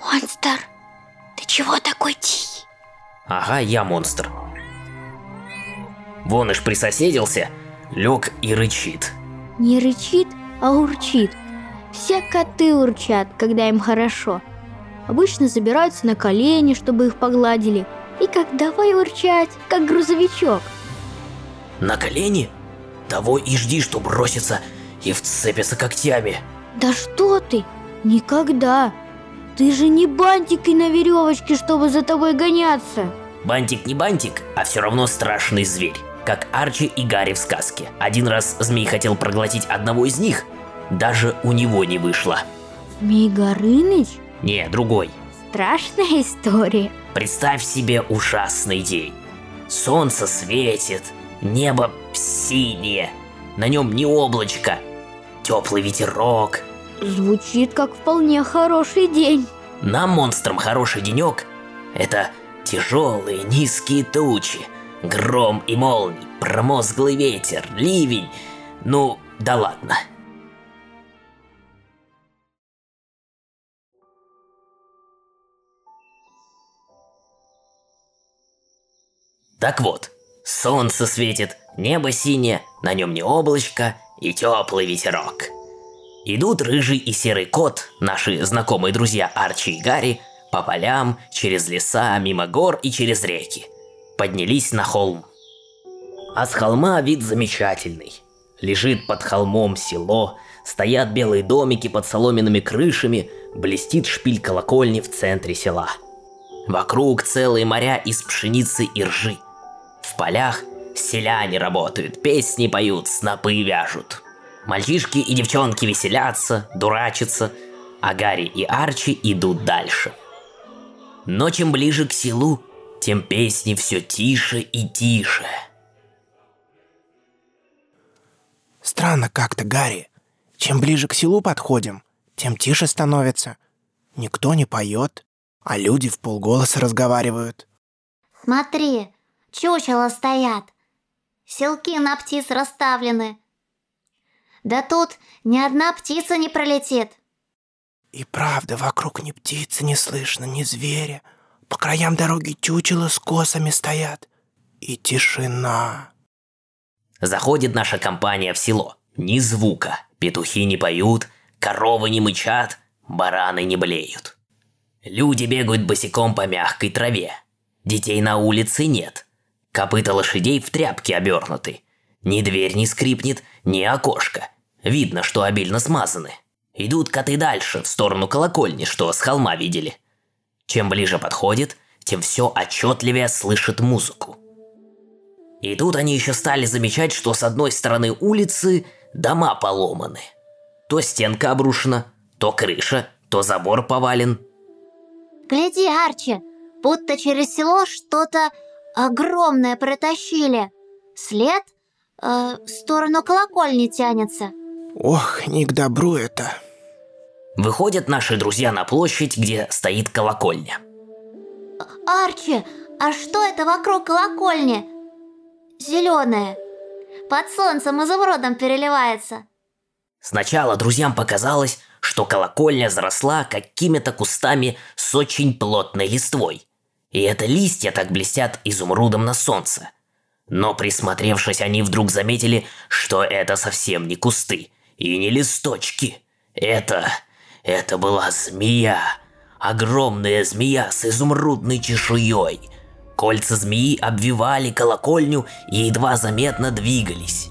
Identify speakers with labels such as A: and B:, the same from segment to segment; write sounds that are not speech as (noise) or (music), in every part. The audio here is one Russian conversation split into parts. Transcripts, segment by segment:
A: Монстр, ты чего такой тихий?
B: Ага, я монстр. Вон аж присоседился, лег и рычит.
A: Не рычит, а урчит. Все коты урчат, когда им хорошо. Обычно забираются на колени, чтобы их погладили. И как давай урчать, как грузовичок.
B: На колени? Того и жди, что бросится и вцепится когтями.
A: Да что ты? Никогда. Ты же не бантик и на веревочке, чтобы за тобой гоняться.
B: Бантик не бантик, а все равно страшный зверь. Как Арчи и Гарри в сказке. Один раз змей хотел проглотить одного из них, даже у него не вышло.
A: Змей Горыныч?
B: Не, другой.
A: Страшная история.
B: Представь себе ужасный день. Солнце светит, небо синее, на нем не облачко, теплый ветерок.
A: Звучит как вполне хороший день.
B: Нам, монстрам, хороший денек – это тяжелые низкие тучи, гром и молнии, промозглый ветер, ливень. Ну, да ладно. Так вот, солнце светит, небо синее, на нем не облачко и теплый ветерок. Идут рыжий и серый кот, наши знакомые друзья Арчи и Гарри, по полям, через леса, мимо гор и через реки. Поднялись на холм. А с холма вид замечательный. Лежит под холмом село, стоят белые домики под соломенными крышами, блестит шпиль колокольни в центре села. Вокруг целые моря из пшеницы и ржи. В полях селяне работают, песни поют, снопы вяжут. Мальчишки и девчонки веселятся, дурачатся, а Гарри и Арчи идут дальше. Но чем ближе к селу, тем песни все тише и тише.
C: Странно как-то, Гарри. Чем ближе к селу подходим, тем тише становится. Никто не поет, а люди в полголоса разговаривают.
D: Смотри, чучела стоят. Селки на птиц расставлены. Да тут ни одна птица не пролетит.
C: И правда, вокруг ни птицы не слышно, ни зверя. По краям дороги чучела с косами стоят. И тишина.
B: Заходит наша компания в село. Ни звука. Петухи не поют, коровы не мычат, бараны не блеют. Люди бегают босиком по мягкой траве. Детей на улице нет. Копыта лошадей в тряпке обернуты. Ни дверь не скрипнет, ни окошко. Видно, что обильно смазаны. Идут коты дальше, в сторону колокольни, что с холма видели. Чем ближе подходит, тем все отчетливее слышит музыку. И тут они еще стали замечать, что с одной стороны улицы дома поломаны. То стенка обрушена, то крыша, то забор повален.
D: Гляди, Арчи, будто через село что-то огромное протащили. След э, в сторону колокольни тянется.
C: Ох, не к добру это.
B: Выходят наши друзья на площадь, где стоит колокольня.
D: Арчи, а что это вокруг колокольни? Зеленое. Под солнцем изумрудом переливается.
B: Сначала друзьям показалось, что колокольня заросла какими-то кустами с очень плотной листвой. И это листья так блестят изумрудом на солнце. Но присмотревшись, они вдруг заметили, что это совсем не кусты и не листочки. Это... это была змея. Огромная змея с изумрудной чешуей. Кольца змеи обвивали колокольню и едва заметно двигались.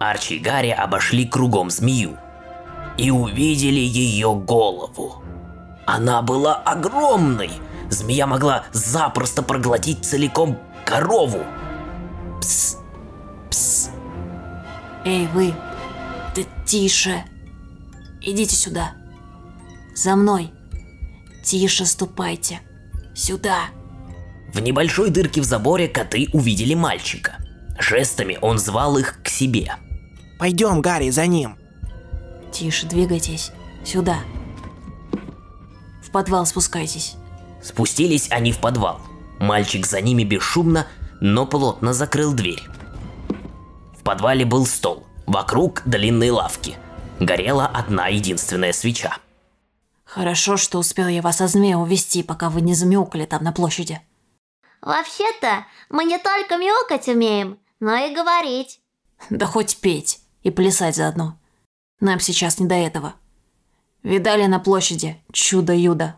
B: Арчи и Гарри обошли кругом змею и увидели ее голову. Она была огромной. Змея могла запросто проглотить целиком корову. Пс, пс.
E: Эй, вы, ты тише. Идите сюда. За мной. Тише ступайте. Сюда.
B: В небольшой дырке в заборе коты увидели мальчика. Жестами он звал их к себе.
C: Пойдем, Гарри, за ним.
E: Тише двигайтесь. Сюда. В подвал спускайтесь.
B: Спустились они в подвал. Мальчик за ними бесшумно, но плотно закрыл дверь. В подвале был стол, вокруг длинные лавки. Горела одна единственная свеча.
E: Хорошо, что успел я вас от змея увести, пока вы не замяукали там на площади.
D: Вообще-то, мы не только мяукать умеем, но и говорить.
E: Да хоть петь и плясать заодно. Нам сейчас не до этого. Видали на площади чудо-юдо?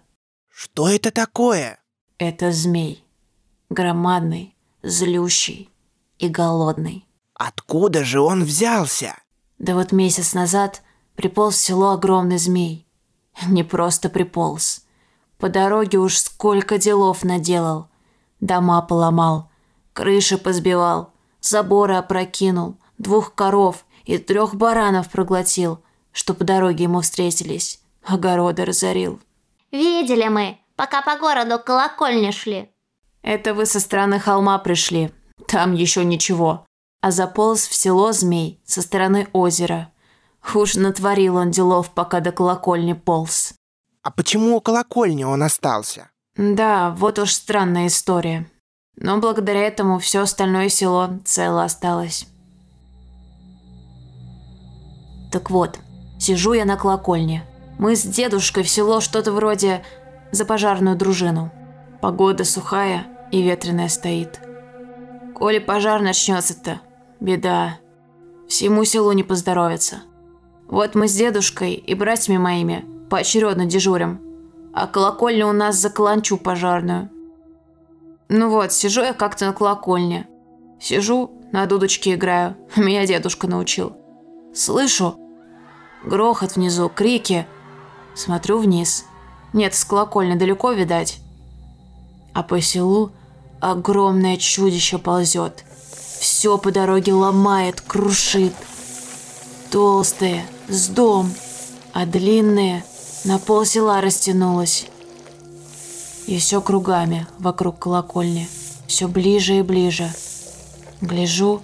C: Что это такое?
E: Это змей. Громадный, злющий и голодный.
C: Откуда же он взялся?
E: Да вот месяц назад приполз в село огромный змей. Не просто приполз. По дороге уж сколько делов наделал. Дома поломал, крыши позбивал, заборы опрокинул, двух коров и трех баранов проглотил, что по дороге ему встретились. Огороды разорил.
D: Видели мы, пока по городу к колокольне шли.
E: Это вы со стороны холма пришли. Там еще ничего. А заполз в село змей со стороны озера. Уж натворил он делов, пока до колокольни полз.
C: А почему у колокольни он остался?
E: Да, вот уж странная история. Но благодаря этому все остальное село цело осталось. Так вот, сижу я на колокольне. Мы с дедушкой в село что-то вроде за пожарную дружину. Погода сухая и ветреная стоит. Коли пожар начнется-то, беда. Всему селу не поздоровится. Вот мы с дедушкой и братьями моими поочередно дежурим, а колокольня у нас за каланчу пожарную. Ну вот, сижу я как-то на колокольне. Сижу, на дудочке играю, (laughs) меня дедушка научил. Слышу, грохот внизу, крики. Смотрю вниз. Нет, с колокольни далеко видать. А по селу огромное чудище ползет. Все по дороге ломает, крушит. Толстое, с дом, а длинное на пол села растянулось. И все кругами вокруг колокольни, все ближе и ближе. Гляжу,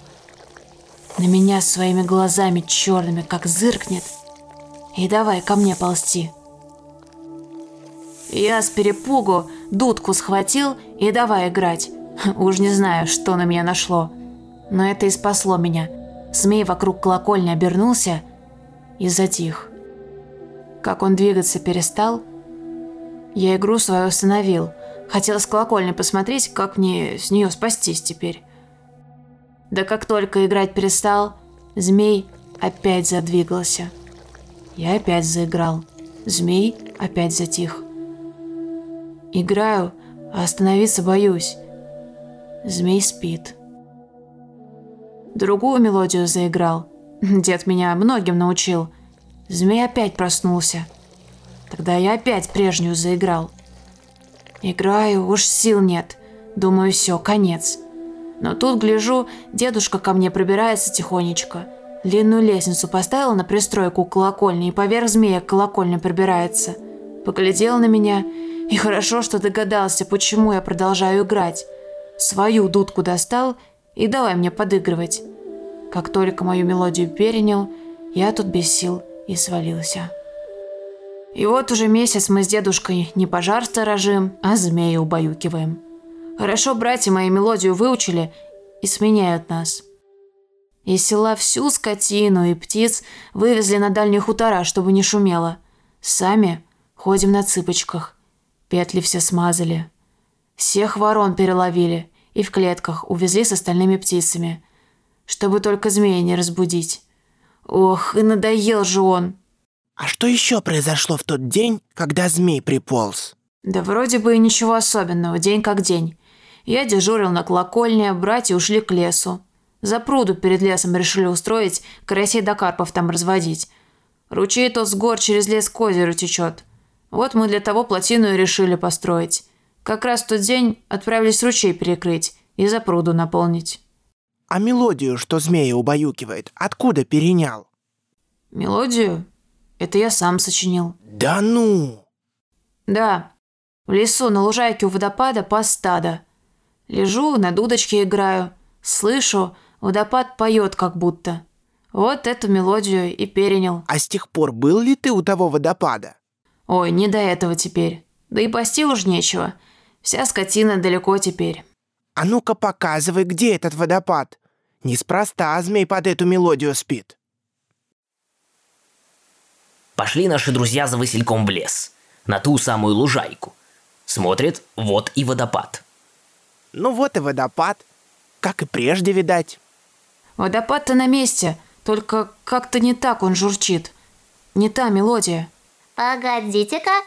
E: на меня своими глазами черными, как зыркнет, и давай ко мне ползти. Я с перепугу дудку схватил и давай играть. Уж не знаю, что на меня нашло. Но это и спасло меня. Змей вокруг колокольни обернулся и затих. Как он двигаться перестал, я игру свою остановил. Хотел с колокольни посмотреть, как мне с нее спастись теперь. Да как только играть перестал, змей опять задвигался. Я опять заиграл. Змей опять затих. Играю, а остановиться боюсь. Змей спит. Другую мелодию заиграл. (laughs) Дед меня многим научил. Змей опять проснулся. Тогда я опять прежнюю заиграл. Играю, уж сил нет. Думаю, все, конец. Но тут, гляжу, дедушка ко мне пробирается тихонечко. Длинную лестницу поставил на пристройку к колокольне и поверх змея к колокольне пробирается. Поглядел на меня, и хорошо, что догадался, почему я продолжаю играть. Свою дудку достал и давай мне подыгрывать. Как только мою мелодию перенял, я тут без сил и свалился. И вот уже месяц мы с дедушкой не пожар сторожим, а змея убаюкиваем. Хорошо братья мои мелодию выучили и сменяют нас. Из села всю скотину и птиц вывезли на дальние хутора, чтобы не шумело. Сами ходим на цыпочках. Петли все смазали. Всех ворон переловили и в клетках увезли с остальными птицами, чтобы только змея не разбудить. Ох, и надоел же он.
C: А что еще произошло в тот день, когда змей приполз?
E: Да вроде бы и ничего особенного, день как день. Я дежурил на колокольне, братья ушли к лесу. За пруду перед лесом решили устроить, карасей да карпов там разводить. Ручей тот с гор через лес к озеру течет. Вот мы для того плотину и решили построить. Как раз в тот день отправились ручей перекрыть и за пруду наполнить.
C: А мелодию, что змея убаюкивает, откуда перенял?
E: Мелодию? Это я сам сочинил.
C: Да ну!
E: Да. В лесу на лужайке у водопада пас стада. Лежу, на дудочке играю. Слышу, водопад поет как будто. Вот эту мелодию и перенял.
C: А с тех пор был ли ты у того водопада?
E: Ой, не до этого теперь. Да и пасти уж нечего. Вся скотина далеко теперь.
C: А ну-ка показывай, где этот водопад. Неспроста змей под эту мелодию спит.
B: Пошли наши друзья за Васильком в лес. на ту самую лужайку. Смотрит, вот и водопад.
C: Ну вот и водопад. Как и прежде, видать.
E: Водопад-то на месте, только как-то не так он журчит. Не та мелодия.
D: Погодите-ка.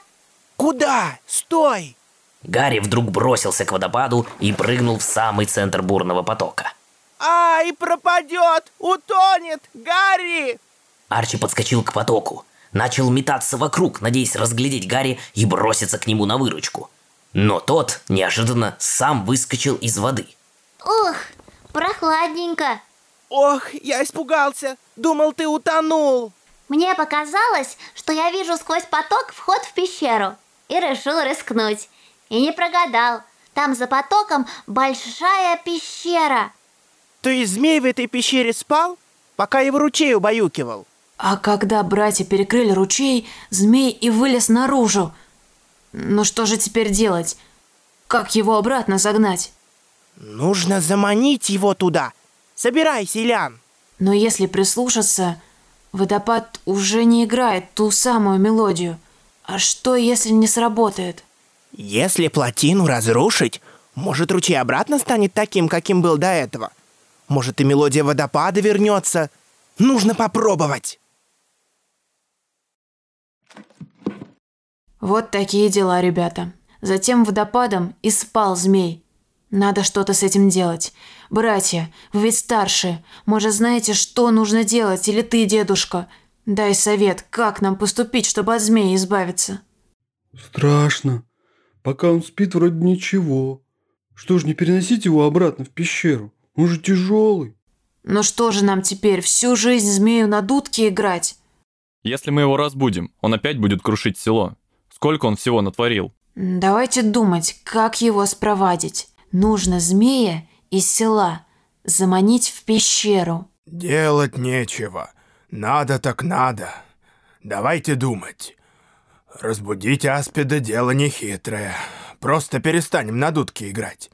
C: Куда? Стой!
B: Гарри вдруг бросился к водопаду и прыгнул в самый центр бурного потока.
C: Ай, пропадет! Утонет! Гарри!
B: Арчи подскочил к потоку, начал метаться вокруг, надеясь разглядеть Гарри и броситься к нему на выручку. Но тот неожиданно сам выскочил из воды.
D: Ух, прохладненько.
C: Ох, я испугался. Думал, ты утонул.
D: Мне показалось, что я вижу сквозь поток вход в пещеру. И решил рискнуть. И не прогадал. Там за потоком большая пещера.
C: То есть змей в этой пещере спал, пока его ручей убаюкивал?
E: А когда братья перекрыли ручей, змей и вылез наружу. Ну что же теперь делать? Как его обратно загнать?
C: Нужно заманить его туда. Собирайся, Ильян.
E: Но если прислушаться, водопад уже не играет ту самую мелодию. А что, если не сработает?
C: Если плотину разрушить, может ручей обратно станет таким, каким был до этого. Может и мелодия водопада вернется. Нужно попробовать.
E: Вот такие дела, ребята. Затем водопадом и спал змей. Надо что-то с этим делать. Братья, вы ведь старшие. Может, знаете, что нужно делать? Или ты, дедушка? Дай совет, как нам поступить, чтобы от змеи избавиться.
F: Страшно. Пока он спит, вроде ничего. Что ж, не переносить его обратно в пещеру? Он же тяжелый.
E: Ну что же нам теперь, всю жизнь змею на дудке играть?
G: Если мы его разбудим, он опять будет крушить село. Сколько он всего натворил?
E: Давайте думать, как его спровадить. Нужно змея из села заманить в пещеру.
H: Делать нечего. Надо так надо. Давайте думать. Разбудить аспида дело нехитрое. Просто перестанем на дудки играть.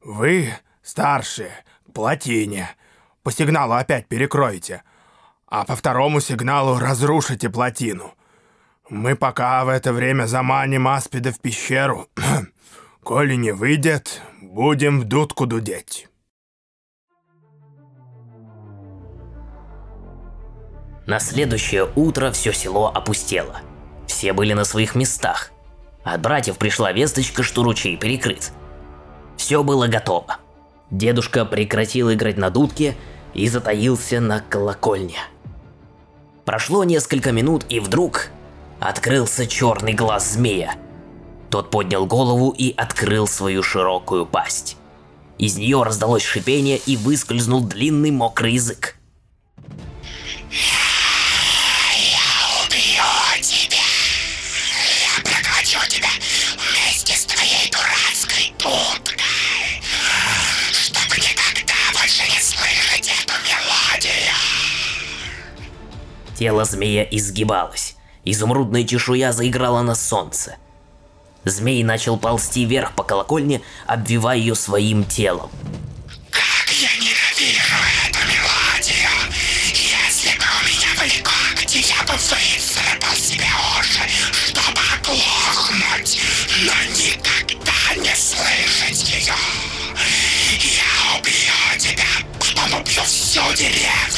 H: Вы, старшие, плотине. По сигналу опять перекроете. А по второму сигналу разрушите плотину. Мы пока в это время заманим аспида в пещеру. (clears throat) Коли не выйдет, будем в дудку дудеть.
B: На следующее утро все село опустело. Все были на своих местах. От братьев пришла весточка, что ручей перекрыт. Все было готово. Дедушка прекратил играть на дудке и затаился на колокольне. Прошло несколько минут, и вдруг открылся черный глаз змея. Тот поднял голову и открыл свою широкую пасть. Из нее раздалось шипение и выскользнул длинный мокрый язык. Тело змея изгибалось. Изумрудная чешуя заиграла на солнце. Змей начал ползти вверх по колокольне, обвивая ее своим телом.
I: Как я ненавижу эту мелодию! Если бы у меня были когти, я бы выцарапал себе уши, чтобы оглохнуть, но никогда не слышать ее. Я убью тебя, потом убью всю деревню,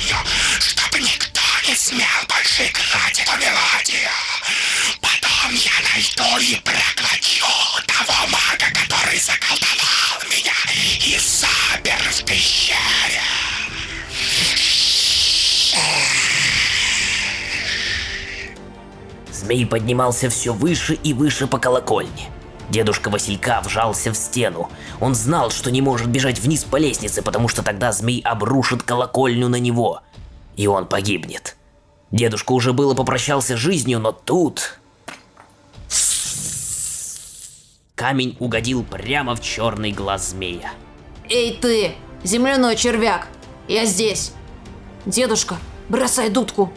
B: Змей поднимался все выше и выше по колокольне. Дедушка Василька вжался в стену. Он знал, что не может бежать вниз по лестнице, потому что тогда змей обрушит колокольню на него. И он погибнет. Дедушка уже было попрощался с жизнью, но тут... Камень угодил прямо в черный глаз змея.
E: Эй ты, земляной червяк, я здесь. Дедушка, бросай дудку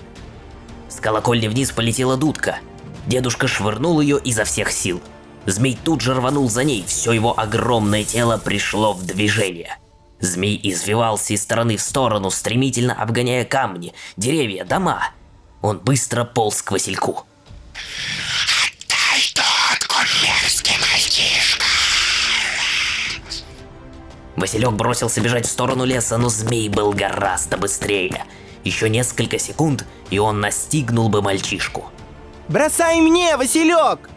B: колокольни вниз полетела дудка. Дедушка швырнул ее изо всех сил. Змей тут же рванул за ней, все его огромное тело пришло в движение. Змей извивался из стороны в сторону, стремительно обгоняя камни, деревья, дома. Он быстро полз к Васильку.
I: «Дай дудку, мерзкий мальчишка!»
B: Василек бросился бежать в сторону леса, но змей был гораздо быстрее – еще несколько секунд, и он настигнул бы мальчишку.
C: Бросай мне, Василек!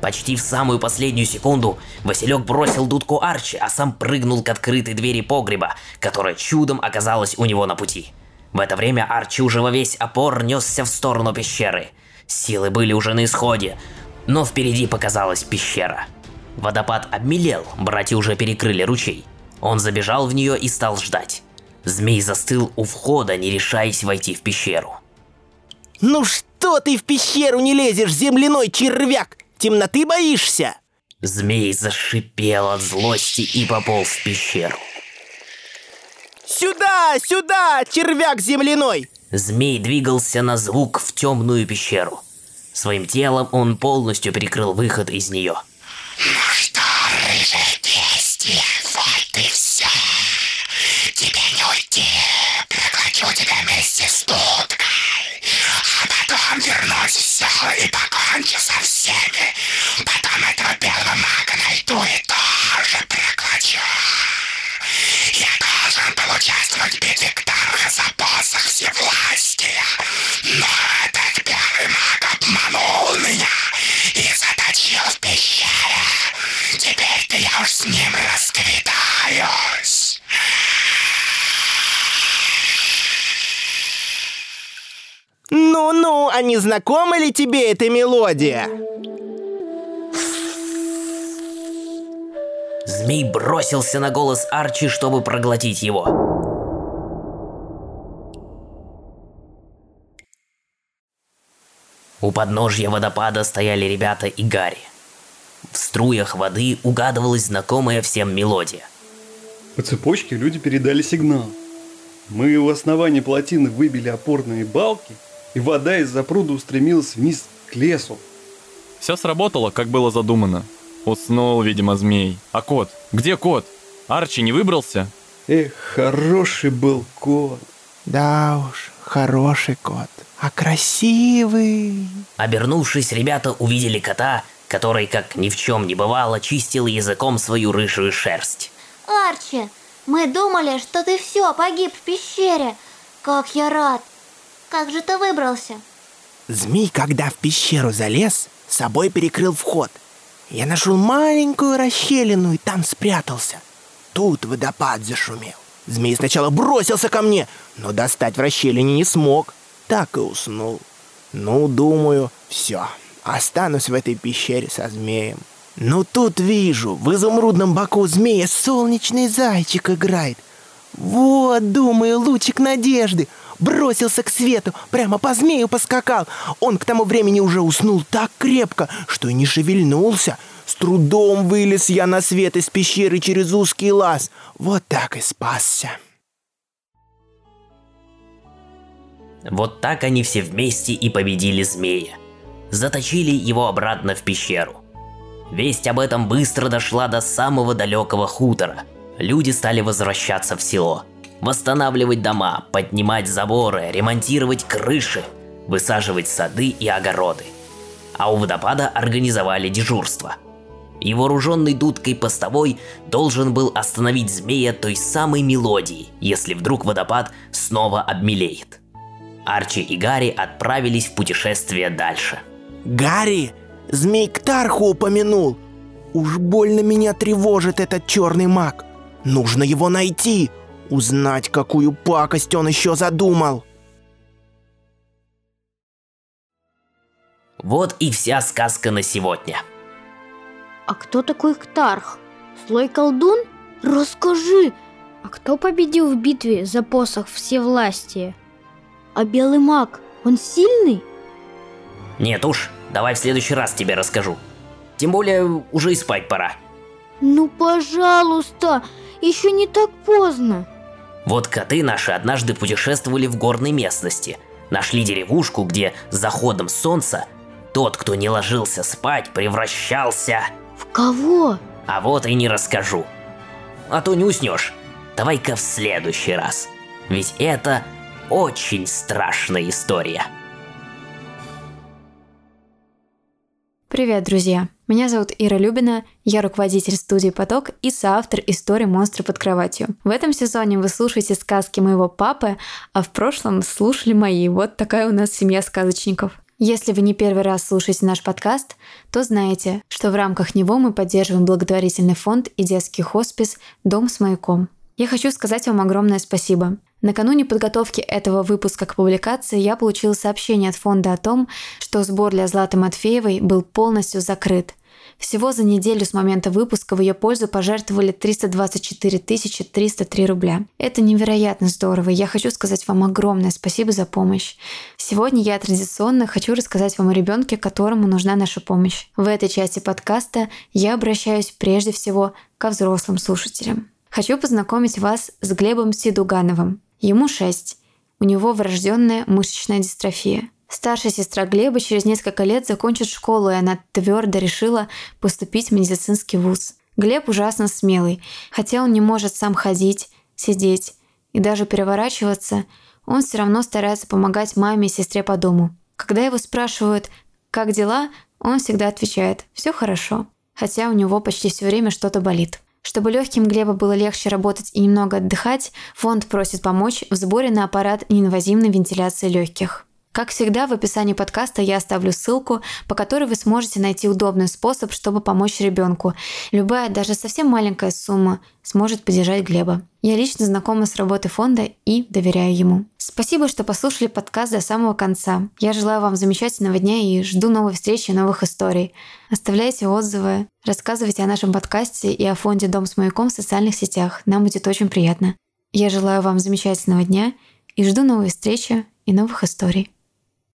B: Почти в самую последнюю секунду Василек бросил дудку Арчи, а сам прыгнул к открытой двери погреба, которая чудом оказалась у него на пути. В это время Арчи уже во весь опор несся в сторону пещеры. Силы были уже на исходе, но впереди показалась пещера. Водопад обмелел, братья уже перекрыли ручей. Он забежал в нее и стал ждать. Змей застыл у входа, не решаясь войти в пещеру.
C: Ну что ты в пещеру не лезешь, земляной червяк? Темноты боишься?
B: Змей зашипел от злости и пополз в пещеру.
C: Сюда, сюда, червяк земляной!
B: Змей двигался на звук в темную пещеру. Своим телом он полностью перекрыл выход из нее.
I: Ну что, вместе с дудкой. А потом вернусь в село и покончу со всеми. Потом этого белого мага найду и тоже проглочу. Я должен поучаствовать в битве Ктарха за посох всевластия. Но этот белый маг обманул меня и заточил в пещере. Теперь-то я уж с ним расквитаюсь.
C: Ну-ну, а не знакома ли тебе эта мелодия?
B: Змей бросился на голос Арчи, чтобы проглотить его. У подножья водопада стояли ребята и Гарри. В струях воды угадывалась знакомая всем мелодия.
F: По цепочке люди передали сигнал. Мы у основания плотины выбили опорные балки, и вода из-за пруда устремилась вниз к лесу.
G: Все сработало, как было задумано. Уснул, видимо, змей. А кот? Где кот? Арчи не выбрался?
F: Эх, хороший был кот.
C: Да уж, хороший кот. А красивый.
B: Обернувшись, ребята увидели кота, который, как ни в чем не бывало, чистил языком свою рыжую шерсть.
D: Арчи, мы думали, что ты все, погиб в пещере. Как я рад. Как же ты выбрался?
C: Змей, когда в пещеру залез, собой перекрыл вход. Я нашел маленькую расщелину и там спрятался. Тут водопад зашумел. Змей сначала бросился ко мне, но достать в расщелине не смог. Так и уснул. Ну, думаю, все. Останусь в этой пещере со змеем. Ну тут вижу, в изумрудном боку змея солнечный зайчик играет. Вот, думаю, лучик надежды. Бросился к свету, прямо по змею поскакал. Он к тому времени уже уснул так крепко, что и не шевельнулся. С трудом вылез я на свет из пещеры через узкий лаз. Вот так и спасся.
B: Вот так они все вместе и победили змея. Заточили его обратно в пещеру. Весть об этом быстро дошла до самого далекого хутора. Люди стали возвращаться в село. Восстанавливать дома, поднимать заборы, ремонтировать крыши, высаживать сады и огороды. А у водопада организовали дежурство. И вооруженный дудкой постовой должен был остановить змея той самой мелодией, если вдруг водопад снова обмелеет. Арчи и Гарри отправились в путешествие дальше.
C: Гарри, змей Ктарху упомянул. Уж больно меня тревожит этот черный маг. Нужно его найти, узнать, какую пакость он еще задумал.
B: Вот и вся сказка на сегодня.
A: А кто такой Ктарх? Злой колдун? Расскажи, а кто победил в битве за посох всевластия? А белый маг, он сильный?
B: Нет уж, давай в следующий раз тебе расскажу. Тем более, уже и спать пора.
A: Ну, пожалуйста, еще не так поздно.
B: Вот коты наши однажды путешествовали в горной местности. Нашли деревушку, где с заходом солнца тот, кто не ложился спать, превращался...
A: В кого?
B: А вот и не расскажу. А то не уснешь. Давай-ка в следующий раз. Ведь это очень страшная история.
J: Привет, друзья! Меня зовут Ира Любина, я руководитель студии «Поток» и соавтор истории «Монстры под кроватью». В этом сезоне вы слушаете сказки моего папы, а в прошлом слушали мои. Вот такая у нас семья сказочников. Если вы не первый раз слушаете наш подкаст, то знаете, что в рамках него мы поддерживаем благотворительный фонд и детский хоспис «Дом с маяком». Я хочу сказать вам огромное спасибо. Накануне подготовки этого выпуска к публикации я получила сообщение от фонда о том, что сбор для Златы Матфеевой был полностью закрыт. Всего за неделю с момента выпуска в ее пользу пожертвовали 324 303 рубля. Это невероятно здорово, я хочу сказать вам огромное спасибо за помощь. Сегодня я традиционно хочу рассказать вам о ребенке, которому нужна наша помощь. В этой части подкаста я обращаюсь прежде всего ко взрослым слушателям. Хочу познакомить вас с Глебом Сидугановым. Ему 6. У него врожденная мышечная дистрофия. Старшая сестра Глеба через несколько лет закончит школу, и она твердо решила поступить в медицинский вуз. Глеб ужасно смелый. Хотя он не может сам ходить, сидеть и даже переворачиваться, он все равно старается помогать маме и сестре по дому. Когда его спрашивают «как дела?», он всегда отвечает «все хорошо», хотя у него почти все время что-то болит. Чтобы легким Глеба было легче работать и немного отдыхать, фонд просит помочь в сборе на аппарат неинвазивной вентиляции легких. Как всегда, в описании подкаста я оставлю ссылку, по которой вы сможете найти удобный способ, чтобы помочь ребенку. Любая, даже совсем маленькая сумма сможет поддержать Глеба. Я лично знакома с работой фонда и доверяю ему. Спасибо, что послушали подкаст до самого конца. Я желаю вам замечательного дня и жду новой встречи и новых историй. Оставляйте отзывы, рассказывайте о нашем подкасте и о фонде «Дом с маяком» в социальных сетях. Нам будет очень приятно. Я желаю вам замечательного дня и жду новой встречи и новых историй.